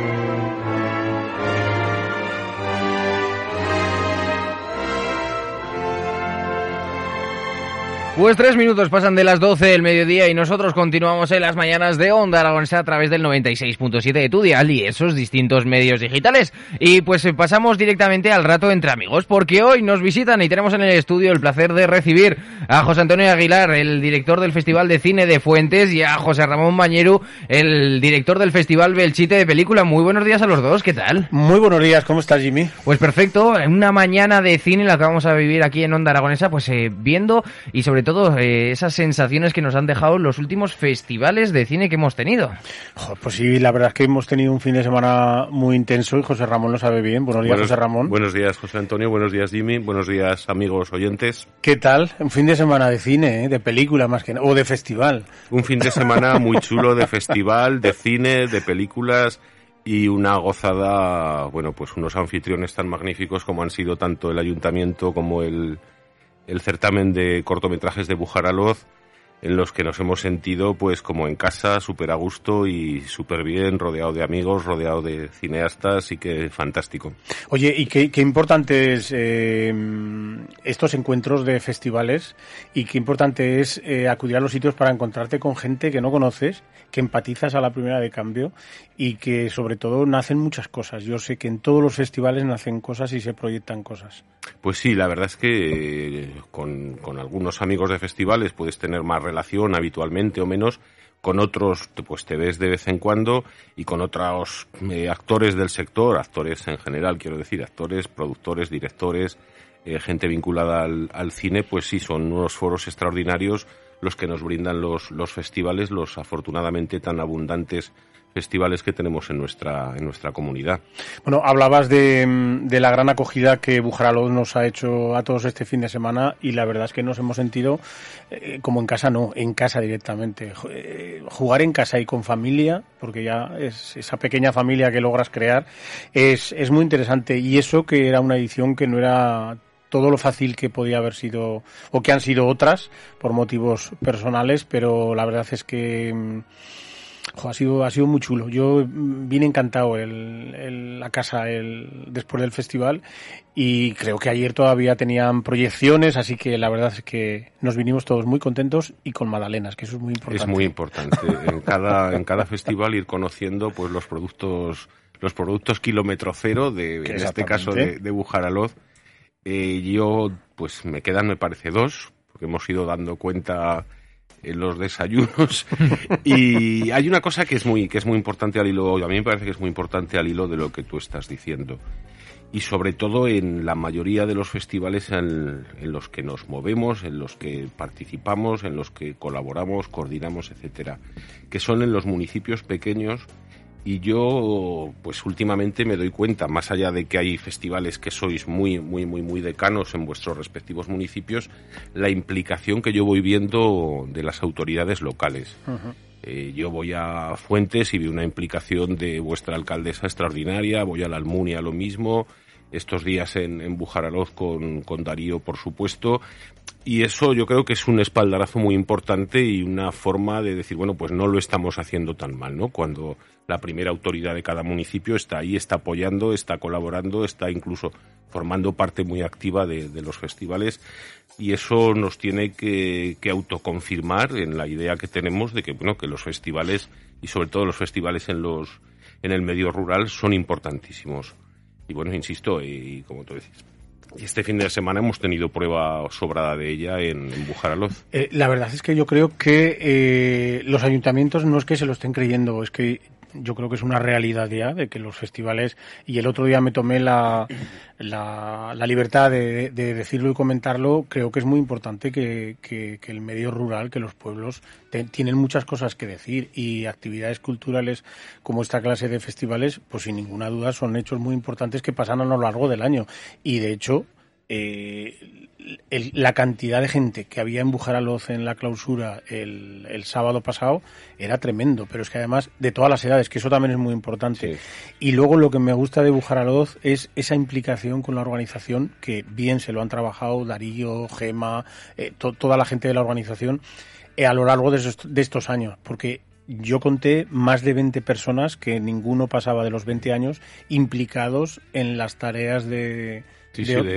Thank you. Pues tres minutos pasan de las 12 del mediodía y nosotros continuamos en las mañanas de Onda Aragonesa a través del 96.7 de tu dial y esos distintos medios digitales. Y pues eh, pasamos directamente al rato entre amigos porque hoy nos visitan y tenemos en el estudio el placer de recibir a José Antonio Aguilar, el director del Festival de Cine de Fuentes y a José Ramón Bañeru, el director del Festival Belchite de Película. Muy buenos días a los dos, ¿qué tal? Muy buenos días, ¿cómo estás Jimmy? Pues perfecto, una mañana de cine la que vamos a vivir aquí en Onda Aragonesa, pues eh, viendo y sobre todo todo eh, esas sensaciones que nos han dejado los últimos festivales de cine que hemos tenido. pues sí, la verdad es que hemos tenido un fin de semana muy intenso y José Ramón lo sabe bien. Buenos días, José Ramón. Buenos días, José Antonio. Buenos días, Jimmy. Buenos días, amigos oyentes. ¿Qué tal? Un fin de semana de cine, ¿eh? de película más que nada, o de festival. Un fin de semana muy chulo de festival, de cine, de películas y una gozada, bueno, pues unos anfitriones tan magníficos como han sido tanto el ayuntamiento como el el certamen de cortometrajes de Bujaraloz en los que nos hemos sentido pues como en casa, súper a gusto y súper bien, rodeado de amigos, rodeado de cineastas y que fantástico. Oye, y qué, qué importante es eh, estos encuentros de festivales y qué importante es eh, acudir a los sitios para encontrarte con gente que no conoces, que empatizas a la primera de cambio y que sobre todo nacen muchas cosas. Yo sé que en todos los festivales nacen cosas y se proyectan cosas. Pues sí, la verdad es que eh, con, con algunos amigos de festivales puedes tener más relación habitualmente o menos, con otros pues te ves de vez en cuando y con otros eh, actores del sector, actores en general quiero decir, actores, productores, directores, eh, gente vinculada al, al, cine, pues sí, son unos foros extraordinarios los que nos brindan los, los festivales, los afortunadamente tan abundantes festivales que tenemos en nuestra, en nuestra comunidad. Bueno, hablabas de, de la gran acogida que Bujaralo nos ha hecho a todos este fin de semana y la verdad es que nos hemos sentido eh, como en casa, no, en casa directamente. Eh, jugar en casa y con familia, porque ya es esa pequeña familia que logras crear, es, es muy interesante y eso que era una edición que no era todo lo fácil que podía haber sido o que han sido otras por motivos personales, pero la verdad es que mm, ha sido ha sido muy chulo. Yo vine encantado el, la casa el, después del festival y creo que ayer todavía tenían proyecciones, así que la verdad es que nos vinimos todos muy contentos y con magdalenas, que eso es muy importante. Es muy importante en cada en cada festival ir conociendo pues los productos los productos kilómetro cero de en este caso de, de Bujaraloz. Eh, yo pues me quedan me parece dos porque hemos ido dando cuenta en los desayunos. y hay una cosa que es muy, que es muy importante al hilo, a mí me parece que es muy importante al hilo de lo que tú estás diciendo. Y sobre todo en la mayoría de los festivales en, en los que nos movemos, en los que participamos, en los que colaboramos, coordinamos, etcétera, que son en los municipios pequeños y yo pues últimamente me doy cuenta más allá de que hay festivales que sois muy muy muy muy decanos en vuestros respectivos municipios la implicación que yo voy viendo de las autoridades locales eh, yo voy a Fuentes y veo una implicación de vuestra alcaldesa extraordinaria voy a la Almunia lo mismo estos días en, en Bujaraloz con, con Darío, por supuesto, y eso yo creo que es un espaldarazo muy importante y una forma de decir, bueno, pues no lo estamos haciendo tan mal, ¿no? Cuando la primera autoridad de cada municipio está ahí, está apoyando, está colaborando, está incluso formando parte muy activa de, los festivales y eso nos tiene que, que, autoconfirmar en la idea que tenemos de que, bueno, que los festivales y sobre todo los festivales en los en el medio rural son importantísimos. Y bueno, insisto, y como tú decís, este fin de semana hemos tenido prueba sobrada de ella en, Bujaraloz. Eh, la verdad es que yo creo que eh, los ayuntamientos no es que se lo estén creyendo, es que yo creo que es una realidad ya de que los festivales, y el otro día me tomé la, la, libertad de, decirlo y comentarlo, creo que es muy importante que, que, el medio rural, que los pueblos tienen muchas cosas que decir y actividades culturales como esta clase de festivales, pues sin ninguna duda son hechos muy importantes que pasan a lo largo del año. Y de hecho, eh, la cantidad de gente que había en Bujaraloz en la clausura el, el, sábado pasado era tremendo, pero es que además de todas las edades, que eso también es muy importante. Y luego lo que me gusta de Bujaraloz es esa implicación con la organización, que bien se lo han trabajado Darío, Gema, eh, toda la gente de la organización eh, a lo largo de, de estos años, porque yo conté más de 20 personas que ninguno pasaba de los 20 años implicados en las tareas de,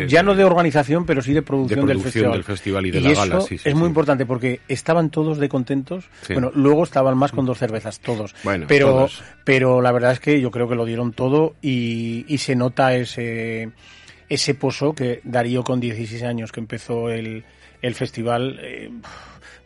ya no de organización, pero sí de producción, del, festival. y de la gala. es muy importante porque estaban todos de contentos. Bueno, luego estaban más con dos cervezas, todos. Bueno, pero, pero la verdad es que yo creo que lo dieron todo y, se nota ese, ese pozo que Darío con 16 años que empezó el, el festival. Eh,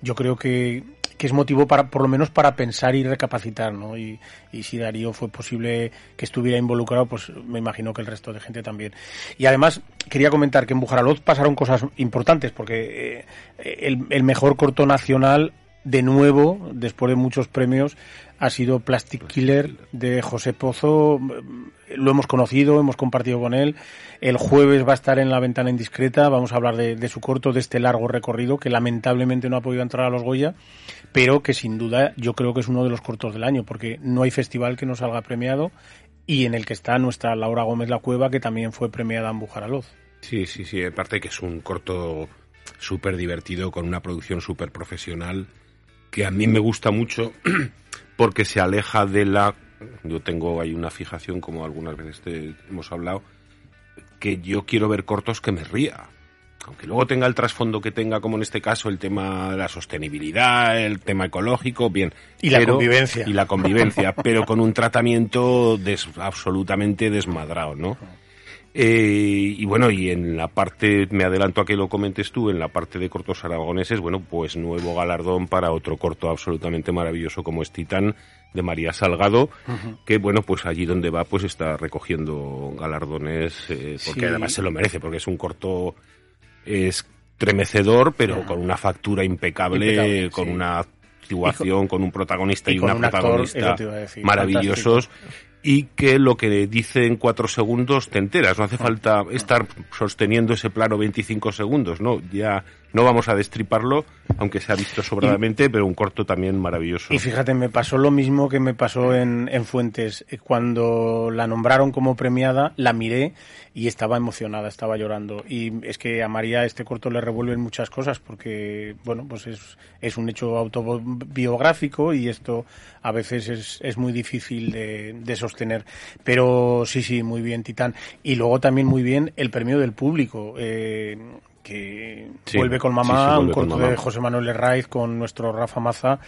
yo creo que que es motivo para, por lo menos para pensar y recapacitar, ¿no? Y, y, si Darío fue posible que estuviera involucrado, pues me imagino que el resto de gente también. Y además, quería comentar que en Bujaraloz pasaron cosas importantes, porque eh, el, el mejor corto nacional de nuevo, después de muchos premios, ha sido Plastic Killer de José Pozo. Lo hemos conocido, hemos compartido con él. El jueves va a estar en la ventana indiscreta. Vamos a hablar de, su corto, de este largo recorrido que lamentablemente no ha podido entrar a los Goya, pero que sin duda yo creo que es uno de los cortos del año, porque no hay festival que no salga premiado y en el que está nuestra Laura Gómez La Cueva, que también fue premiada en Bujaraloz. Sí, sí, sí. Aparte que es un corto súper divertido, con una producción súper profesional, que a mí me gusta mucho porque se aleja de la... Yo tengo ahí una fijación, como algunas veces te hemos hablado, que yo quiero ver cortos que me ría. Aunque luego tenga el trasfondo que tenga, como en este caso, el tema de la sostenibilidad, el tema ecológico, bien. Y la convivencia. Y la convivencia, pero con un tratamiento absolutamente desmadrado, ¿no? Eh, y bueno, y en la parte, me adelanto a que lo comentes tú, en la parte de cortos aragoneses, bueno, pues nuevo galardón para otro corto absolutamente maravilloso como es Titán de María Salgado, que bueno, pues allí donde va, pues está recogiendo galardones, eh, porque además se lo merece, porque es un corto estremecedor, pero con una factura impecable, con una actuación, con un protagonista y, una protagonista maravillosos y que lo que dice en cuatro segundos te enteras. No hace falta estar sosteniendo ese plano 25 segundos, ¿no? Ya no vamos a destriparlo, aunque se ha visto sobradamente, pero un corto también maravilloso. Y fíjate, me pasó lo mismo que me pasó en, en Fuentes. Cuando la nombraron como premiada, la miré y estaba emocionada, estaba llorando. Y es que a María este corto le revuelven muchas cosas porque, bueno, pues es, es un hecho autobiográfico y esto a veces es, es muy difícil de, de, sostener. Pero sí, sí, muy bien, Titán. Y luego también muy bien el premio del público. Eh, que vuelve con mamá, un corto de José Manuel Herraiz con nuestro Rafa Maza.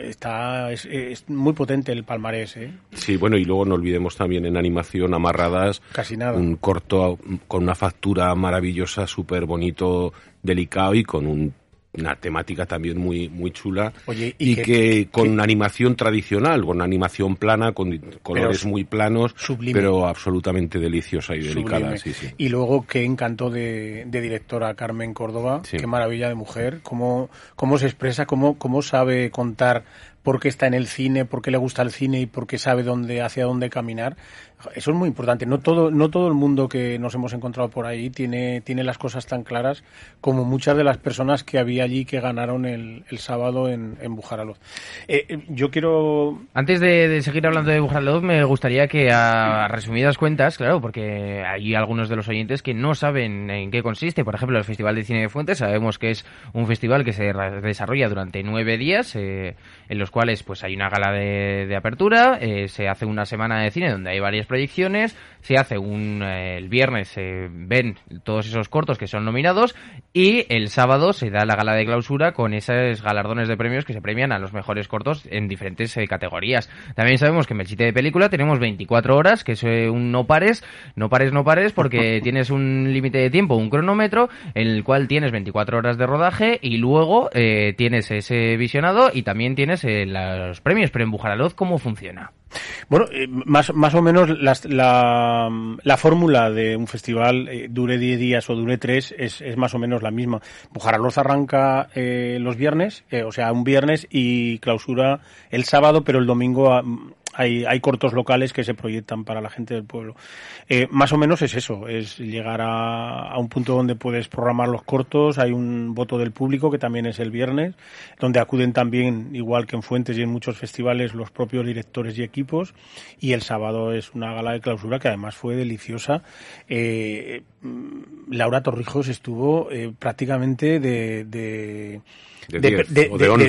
Está, es, muy potente el palmarés, ¿eh? Sí, bueno, y luego no olvidemos también en animación Amarradas. Casi nada. Un corto con una factura maravillosa, súper bonito, delicado y con un una temática también muy muy chula. Y, que, con animación tradicional, con animación plana, con colores muy planos, pero absolutamente deliciosa y delicada. Y luego qué encanto de, directora Carmen Córdoba, qué maravilla de mujer, cómo, cómo se expresa, cómo, cómo sabe contar por qué está en el cine, por qué le gusta el cine y por qué sabe dónde, hacia dónde caminar. Eso es muy importante. No todo, no todo el mundo que nos hemos encontrado por ahí tiene, tiene las cosas tan claras como muchas de las personas que había allí que ganaron el, el sábado en, en Bujaraloz. Eh, eh, yo quiero... Antes de, seguir hablando de Bujaraloz, me gustaría que a resumidas cuentas, claro, porque hay algunos de los oyentes que no saben en qué consiste. Por ejemplo, el Festival de Cine de Fuentes, sabemos que es un festival que se desarrolla durante nueve días, eh, en los cuales pues hay una gala de, apertura, eh, se hace una semana de cine donde hay varias proyecciones, se hace un eh, el viernes se ven todos esos cortos que son nominados y el sábado se da la gala de clausura con esos galardones de premios que se premian a los mejores cortos en diferentes categorías. También sabemos que en el sitio de película tenemos 24 horas, que es un no pares, no pares, no pares, porque tienes un límite de tiempo, un cronómetro, en el cual tienes 24 horas de rodaje y luego tienes ese visionado y también tienes eh, los premios, pero en Bujaraloz, ¿cómo funciona? Bueno, eh, más, más o menos la, la, fórmula de un festival, eh, dure 10 días o dure 3, es, es, más o menos la misma. Bujaraloz arranca los viernes, o sea, un viernes y clausura el sábado, pero el domingo hay, hay cortos locales que se proyectan para la gente del pueblo. Eh, más o menos es eso, es llegar a, a, un punto donde puedes programar los cortos, hay un voto del público que también es el viernes, donde acuden también, igual que en Fuentes y en muchos festivales, los propios directores y equipos, y el sábado es una gala de clausura que además fue deliciosa. Eh, Laura Torrijos estuvo eh, prácticamente de de,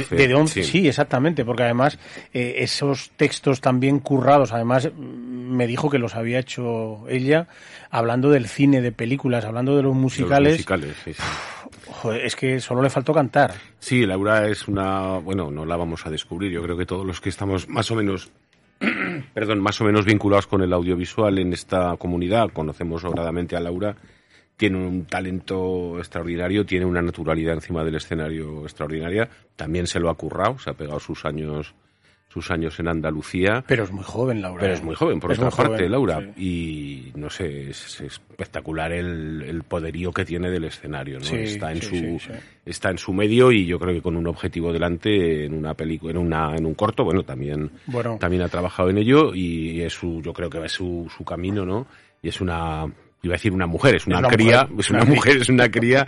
de, 11. sí. exactamente, porque además eh, esos textos también currados, además me dijo que los había hecho ella, hablando del cine, de películas, hablando de los musicales. es que solo le faltó cantar. Sí, Laura es una, bueno, no la vamos a descubrir, yo creo que todos los que estamos más o menos perdón, más o menos vinculados con el audiovisual en esta comunidad, conocemos sobradamente a Laura tiene un talento extraordinario, tiene una naturalidad encima del escenario extraordinaria. También se lo ha currado, se ha pegado sus años sus años en Andalucía. Pero es muy joven, Laura. Pero es muy joven, por otra parte, Laura. Y no sé, es, espectacular el, poderío que tiene del escenario, ¿no? está en su está en su medio y yo creo que con un objetivo delante en una película, en una en un corto, bueno, también también ha trabajado en ello y es su yo creo que es su su camino, ¿no? Y es una iba a decir una mujer, es una, cría, es una mujer, es una cría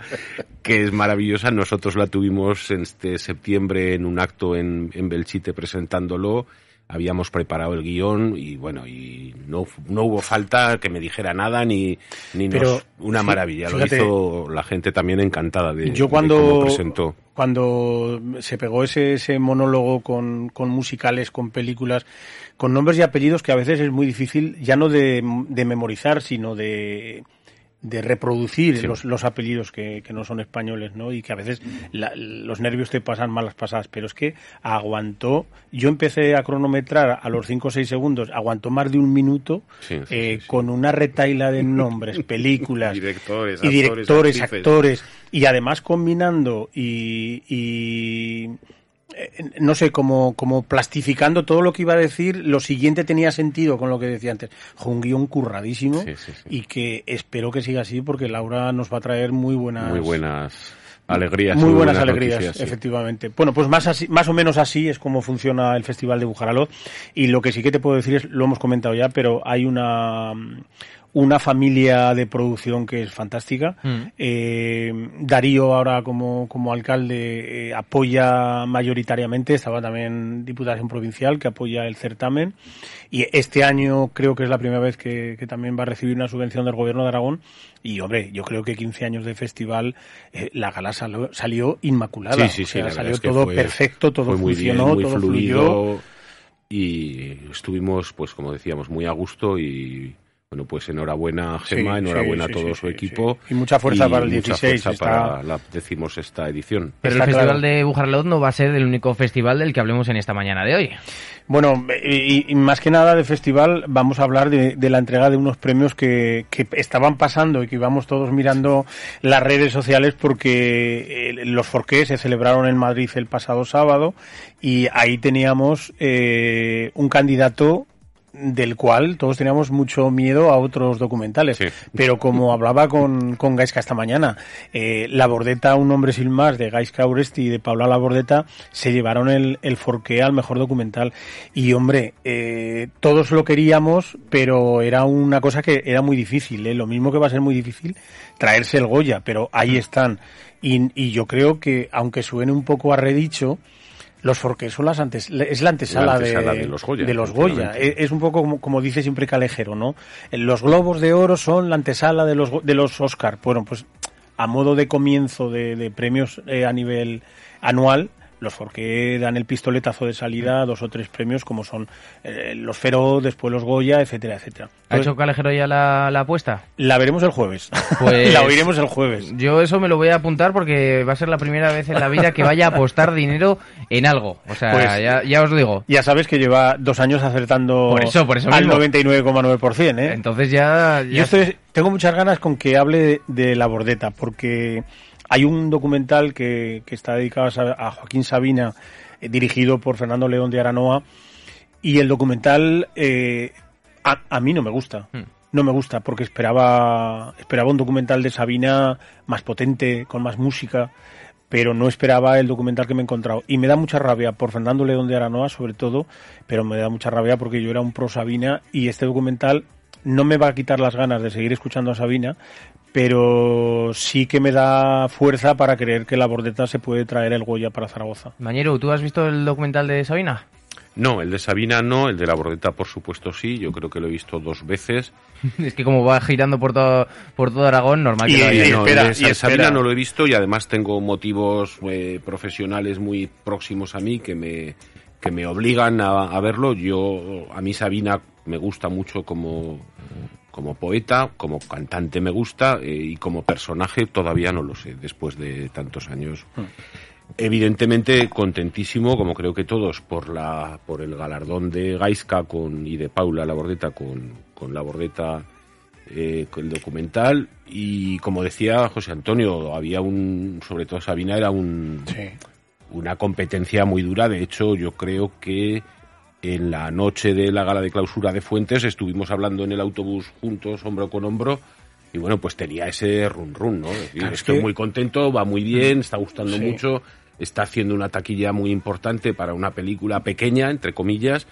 que es maravillosa. Nosotros la tuvimos en este septiembre en un acto en, en Belchite presentándolo habíamos preparado el guion y bueno, y no, no hubo falta que me dijera nada ni, ni nos, una maravilla. Lo hizo la gente también encantada de, yo cuando, presentó. Cuando se pegó ese, ese monólogo con, con musicales, con películas, con nombres y apellidos que a veces es muy difícil, ya no de, de memorizar, sino de de reproducir los, los, apellidos que, que, no son españoles, ¿no? Y que a veces los nervios te pasan malas pasadas, pero es que aguantó, yo empecé a cronometrar a los 5 o 6 segundos, aguantó más de un minuto eh, con una retaila de nombres, películas directores, y directores, actores, y además combinando y, y eh, no sé, como, como plastificando todo lo que iba a decir, lo siguiente tenía sentido con lo que decía antes. un guion curradísimo y que espero que siga así porque Laura nos va a traer muy buenas... Muy buenas alegrías. Muy buenas, alegrías, efectivamente. Bueno, pues más, así, más o menos así es como funciona el Festival de Bujaralot y lo que sí que te puedo decir es, lo hemos comentado ya, pero hay una una familia de producción que es fantástica. Mm. Eh, Darío ahora como, como alcalde eh, apoya mayoritariamente, estaba también Diputación Provincial que apoya el certamen y este año creo que es la primera vez que, también va a recibir una subvención del Gobierno de Aragón y hombre, yo creo que 15 años de festival, eh, la gala salió, inmaculada. Sí, sí, salió todo perfecto, todo funcionó, todo fluido. Y estuvimos, pues como decíamos, muy a gusto y bueno, pues enhorabuena Gema, enhorabuena a todo su equipo. Y mucha fuerza para el 16. Fuerza para la, decimos, esta edición. Pero el Festival de Bujarlot no va a ser el único festival del que hablemos en esta mañana de hoy. Bueno, y, más que nada de festival, vamos a hablar de, la entrega de unos premios que, que, estaban pasando y que íbamos todos mirando las redes sociales porque eh, los Forqués se celebraron en Madrid el pasado sábado y ahí teníamos eh, un candidato del cual todos teníamos mucho miedo a otros documentales. Pero como hablaba con, con Gaisca esta mañana, eh, La Bordeta, Un hombre sin más, de Gaisca Uresti y de Paula La Bordeta, se llevaron el, el forqué al mejor documental. Y hombre, eh, todos lo queríamos, pero era una cosa que era muy difícil. ¿eh? Lo mismo que va a ser muy difícil traerse el Goya, pero ahí están. Y, y yo creo que, aunque suene un poco a redicho, los Forques son las antes, es la antesala, de, los Goya. Es, un poco como, como, dice siempre Calejero, ¿no? Los Globos de Oro son la antesala de los, de los Oscar. Bueno, pues a modo de comienzo de, premios eh, a nivel anual, los Forqué dan el pistoletazo de salida a dos o tres premios como son eh, los Fero, después los Goya, etcétera, etcétera. ¿Ha hecho Calejero ya la, apuesta? La veremos el jueves. Pues la oiremos el jueves. Yo eso me lo voy a apuntar porque va a ser la primera vez en la vida que vaya a apostar dinero en algo. O sea, pues ya, ya, os digo. Ya sabes que lleva dos años acertando por eso, por eso al 99,9%. ¿eh? Entonces ya... Yo estoy, tengo muchas ganas con que hable de la bordeta porque hay un documental que, está dedicado a, Joaquín Sabina, eh, dirigido por Fernando León de Aranoa, y el documental eh, a, mí no me gusta. Hmm. No me gusta porque esperaba, esperaba un documental de Sabina más potente, con más música, pero no esperaba el documental que me he encontrado. Y me da mucha rabia por Fernando León de Aranoa, sobre todo, pero me da mucha rabia porque yo era un pro Sabina y este documental no me va a quitar las ganas de seguir escuchando a Sabina, pero sí que me da fuerza para creer que la bordeta se puede traer el Goya para Zaragoza. Mañero, ¿tú has visto el documental de Sabina? No, el de Sabina no, el de la bordeta por supuesto sí, yo creo que lo he visto dos veces. es que como va girando por todo, por todo Aragón, normal que lo haya. no, Sabina no lo he visto y además tengo motivos eh, profesionales muy próximos a mí que me, que me obligan a, a verlo. Yo, a mí Sabina me gusta mucho como como poeta, como cantante me gusta eh, y como personaje todavía no lo sé, después de tantos años. Hmm. Evidentemente contentísimo, como creo que todos, por la por el galardón de Gaisca con, y de Paula La Bordeta con, con La Bordeta, eh, con el documental. Y como decía José Antonio, había un, sobre todo Sabina, era un, una competencia muy dura. De hecho, yo creo que en la noche de la gala de clausura de Fuentes estuvimos hablando en el autobús juntos, hombro con hombro, y bueno, pues tenía ese run run, ¿no? estoy muy contento, va muy bien, está gustando mucho, está haciendo una taquilla muy importante para una película pequeña, entre comillas,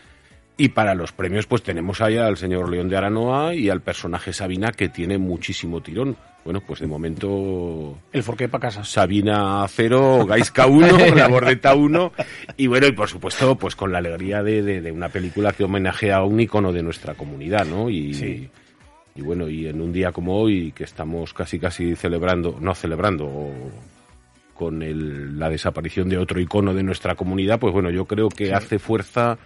y para los premios, pues tenemos ahí al señor León de Aranoa y al personaje Sabina, que tiene muchísimo tirón. Bueno, pues de momento. El forqué para casa. Sabina 0, Gaisca 1, La Bordeta 1. Y bueno, y por supuesto, pues con la alegría de, de, una película que homenajea a un icono de nuestra comunidad, ¿no? Y, y bueno, y en un día como hoy, que estamos casi casi celebrando, no celebrando, con el, la desaparición de otro icono de nuestra comunidad, pues bueno, yo creo que hace fuerza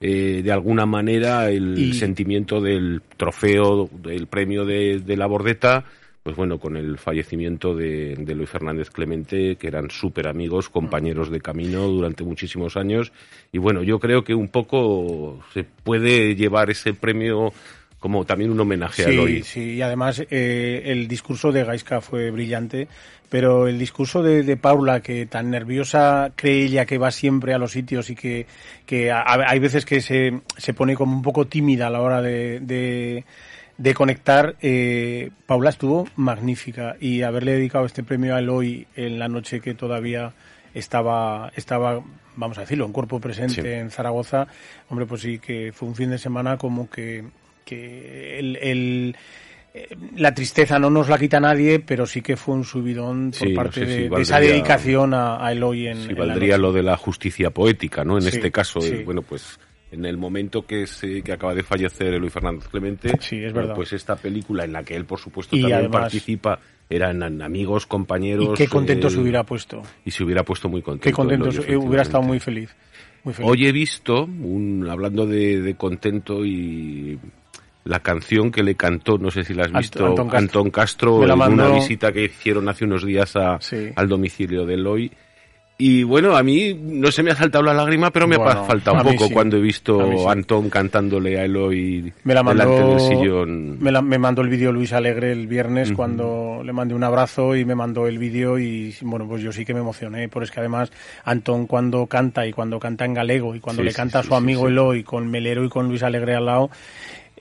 eh, de alguna manera el sentimiento del trofeo, del premio de, la bordeta, pues bueno, con el fallecimiento de, de Luis Fernández Clemente, que eran súper amigos, compañeros de camino durante muchísimos años. Y bueno, yo creo que un poco se puede llevar ese premio como también un homenaje a Eloy. Sí, y además eh, el discurso de Gaisca fue brillante, pero el discurso de, Paula, que tan nerviosa cree ella que va siempre a los sitios y que, que hay veces que se, se pone como un poco tímida a la hora de, de, conectar, eh, Paula estuvo magnífica y haberle dedicado este premio a Eloy en la noche que todavía estaba, estaba vamos a decirlo, en cuerpo presente en Zaragoza, hombre, pues sí que fue un fin de semana como que que el, eh, la tristeza no nos la quita nadie, pero sí que fue un subidón por parte de, esa dedicación a, a Eloy en. Sí, valdría lo de la justicia poética, ¿no? En este caso, bueno, pues en el momento que se que acaba de fallecer Eloy Fernández Clemente, sí, es verdad. pues esta película en la que él, por supuesto, también participa, eran amigos, compañeros. Y qué contento se hubiera puesto. Y se hubiera puesto muy contento. Qué contento, hubiera estado muy feliz. Hoy he visto, un, hablando de, de contento y la canción que le cantó, no sé si la has visto, Antón Castro, en una visita que hicieron hace unos días a, al domicilio de Eloy. Y bueno, a mí no se me ha saltado la lágrima, pero me ha faltado un poco cuando he visto a Antón cantándole a Eloy me la mandó, delante del sillón. Me, me mandó el vídeo Luis Alegre el viernes cuando le mandé un abrazo y me mandó el vídeo y bueno, pues yo sí que me emocioné, porque es que además Antón cuando canta y cuando canta en galego y cuando le canta a su amigo Eloy con Melero y con Luis Alegre al lado,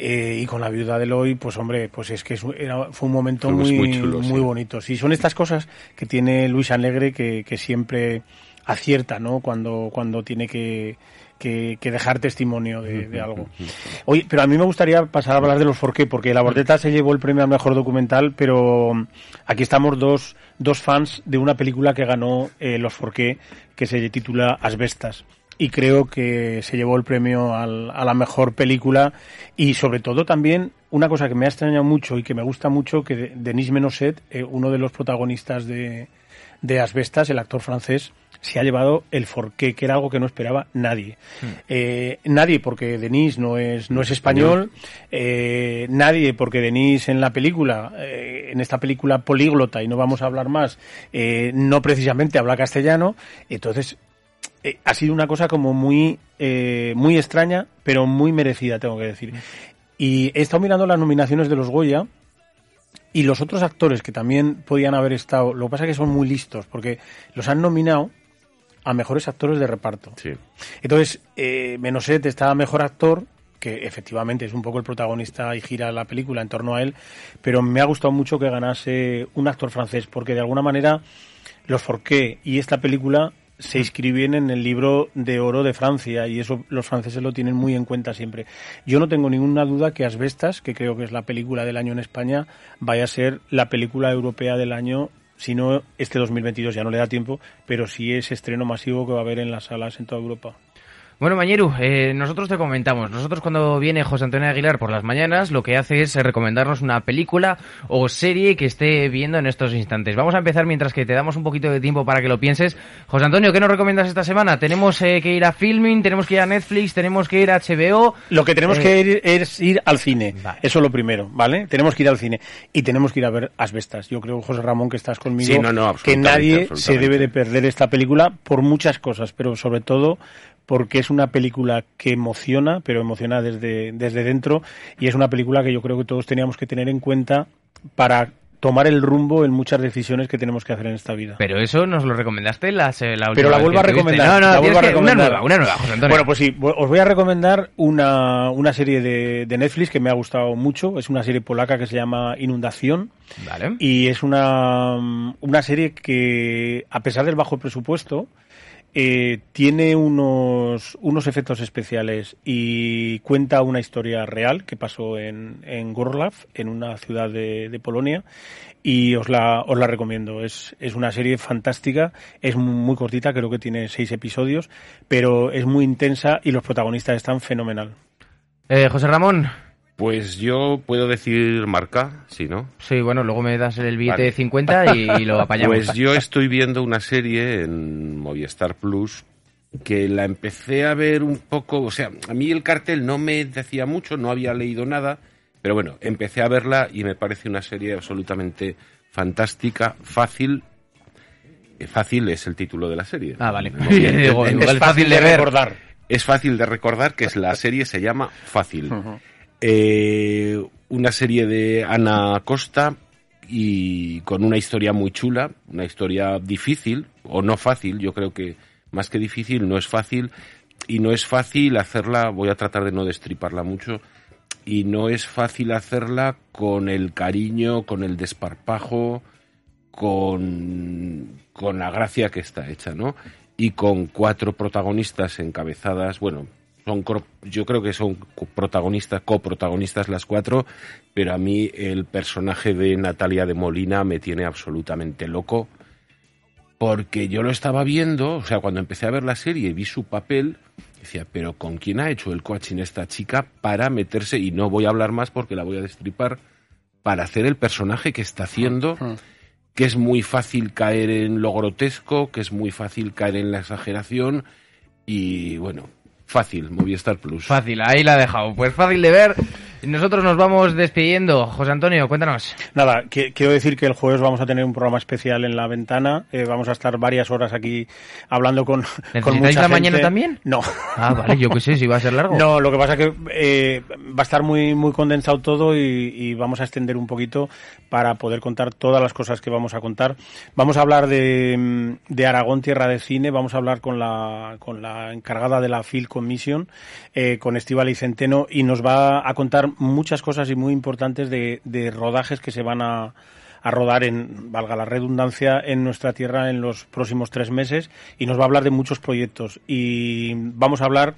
eh, y con la viuda de Eloy, pues hombre, pues es que fue un momento muy, muy, bonito. Sí, son estas cosas que tiene Luis Alegre que, que siempre acierta, ¿no? Cuando, cuando tiene que, que, dejar testimonio de, algo. Oye, pero a mí me gustaría pasar a hablar de los Forqué, porque La Bordeta se llevó el premio al mejor documental, pero aquí estamos dos, dos fans de una película que ganó eh, los Forqué, que se titula Asbestas y creo que se llevó el premio al, a la mejor película y sobre todo también una cosa que me ha extrañado mucho y que me gusta mucho que Denis Menoset, eh, uno de los protagonistas de, de Asbestas, el actor francés, se ha llevado el forqué, que era algo que no esperaba nadie. Hmm. Eh, nadie, porque Denis no es, no es español, eh, nadie, porque Denis en la película, eh, en esta película políglota, y no vamos a hablar más, no precisamente habla castellano, entonces ha sido una cosa como muy, muy extraña, pero muy merecida, tengo que decir. Y he estado mirando las nominaciones de los Goya, y los otros actores que también podían haber estado, lo que pasa es que son muy listos, porque los han nominado a mejores actores de reparto. Sí. Entonces, eh, Menoset está mejor actor, que efectivamente es un poco el protagonista y gira la película en torno a él, pero me ha gustado mucho que ganase un actor francés, porque de alguna manera los Forqué y esta película se inscriben en el libro de oro de Francia y eso los franceses lo tienen muy en cuenta siempre. Yo no tengo ninguna duda que Asbestas, que creo que es la película del año en España, vaya a ser la película europea del año si no, este 2022 ya no le da tiempo, pero sí es estreno masivo que va a haber en las salas en toda Europa. Bueno, Mañeru, eh, nosotros te comentamos. Nosotros cuando viene José Antonio Aguilar por las mañanas, lo que hace es recomendarnos una película o serie que esté viendo en estos instantes. Vamos a empezar mientras que te damos un poquito de tiempo para que lo pienses. José Antonio, ¿qué nos recomiendas esta semana? Tenemos eh, que ir a Filming, tenemos que ir a Netflix, tenemos que ir a HBO. Lo que tenemos que ir es ir al cine. Eso es lo primero, ¿vale? Tenemos que ir al cine y tenemos que ir a ver Asbestas. Yo creo, José Ramón, que estás conmigo, que nadie se debe de perder esta película por muchas cosas, pero sobre todo porque es una película que emociona, pero emociona desde, desde dentro, y es una película que yo creo que todos teníamos que tener en cuenta para tomar el rumbo en muchas decisiones que tenemos que hacer en esta vida. Pero eso nos lo recomendaste la, la última Pero la vuelvo a recomendar. No, no, una nueva, una nueva, José Antonio. Bueno, pues sí, os voy a recomendar una, una serie de, de, Netflix que me ha gustado mucho. Es una serie polaca que se llama Inundación. Vale. Y es una, una serie que, a pesar del bajo presupuesto, eh, tiene unos, unos efectos especiales y cuenta una historia real que pasó en, en Gorlav, en una ciudad de, Polonia, y os la, os la recomiendo. Es, es una serie fantástica, es muy cortita, creo que tiene seis episodios, pero es muy intensa y los protagonistas están fenomenal. Eh, José Ramón, pues yo puedo decir marca, sí, ¿no? Sí, bueno, luego me das el billete de 50 y, lo apañamos. Pues yo estoy viendo una serie en Movistar Plus que la empecé a ver un poco, o sea, a mí el cartel no me decía mucho, no había leído nada, pero bueno, empecé a verla y me parece una serie absolutamente fantástica, fácil. Eh, fácil es el título de la serie. Ah, vale. es, fácil de, recordar. Es fácil de recordar que es la serie se llama Fácil. Eh, una serie de Ana Costa y con una historia muy chula, una historia difícil o no fácil, yo creo que más que difícil no es fácil y no es fácil hacerla, voy a tratar de no destriparla mucho, y no es fácil hacerla con el cariño, con el desparpajo, con, con la gracia que está hecha, ¿no? Y con cuatro protagonistas encabezadas, bueno, yo creo que son protagonistas, coprotagonistas las cuatro, pero a mí el personaje de Natalia de Molina me tiene absolutamente loco, porque yo lo estaba viendo, o sea, cuando empecé a ver la serie y vi su papel, decía, pero ¿con quién ha hecho el coaching esta chica para meterse, y no voy a hablar más porque la voy a destripar, para hacer el personaje que está haciendo? que es muy fácil caer en lo grotesco, que es muy fácil caer en la exageración y bueno, Fácil, Movistar Plus. Fácil, ahí la he dejado. Pues fácil de ver. Nosotros nos vamos despidiendo. José Antonio, cuéntanos. Nada, quiero decir que el jueves vamos a tener un programa especial en la ventana. Eh, vamos a estar varias horas aquí hablando con, con mucha la mañana también? No. Ah, vale, yo qué sé, si va a ser largo. No, lo que pasa es que eh, va a estar muy, muy condensado todo y, vamos a extender un poquito para poder contar todas las cosas que vamos a contar. Vamos a hablar de, de Aragón, Tierra de Cine. Vamos a hablar con la, con la encargada de la Film Commission, eh, con Estival y Centeno, y nos va a contar muchas cosas y muy importantes de, rodajes que se van a, rodar en, valga la redundancia, en nuestra tierra en los próximos tres meses y nos va a hablar de muchos proyectos y vamos a hablar,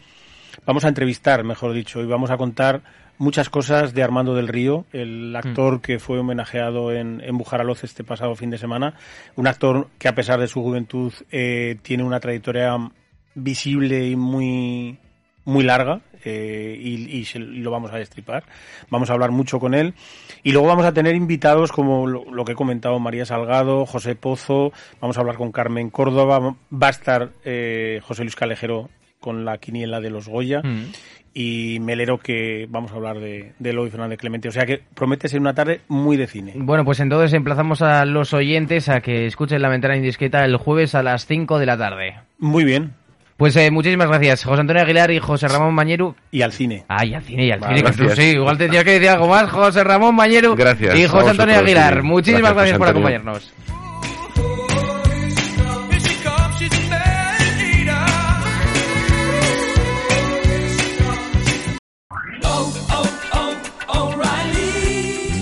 vamos a entrevistar, mejor dicho, y vamos a contar muchas cosas de Armando del Río, el actor mm. que fue homenajeado en, en Bujaraloz este pasado fin de semana, un actor que a pesar de su juventud eh, tiene una trayectoria visible y muy muy larga eh, y, lo vamos a destripar. Vamos a hablar mucho con él. Y luego vamos a tener invitados como lo, que he comentado María Salgado, José Pozo, vamos a hablar con Carmen Córdoba, va a estar eh, José Luis Calejero con la quiniela de los Goya. Mm. Y Melero, que vamos a hablar de, de Eloy Fernández Clemente. O sea que promete ser una tarde muy de cine. Bueno, pues entonces emplazamos a los oyentes a que escuchen la ventana indiscreta el jueves a las 5 de la tarde. Muy bien. Pues eh, muchísimas gracias, José Antonio Aguilar y José Ramón Mañeru. Y al cine. Ah, y al cine, y al cine. Que sí, igual tendría que decir algo más. José Ramón Mañeru gracias, y José Antonio Aguilar. Muchísimas gracias, por acompañarnos.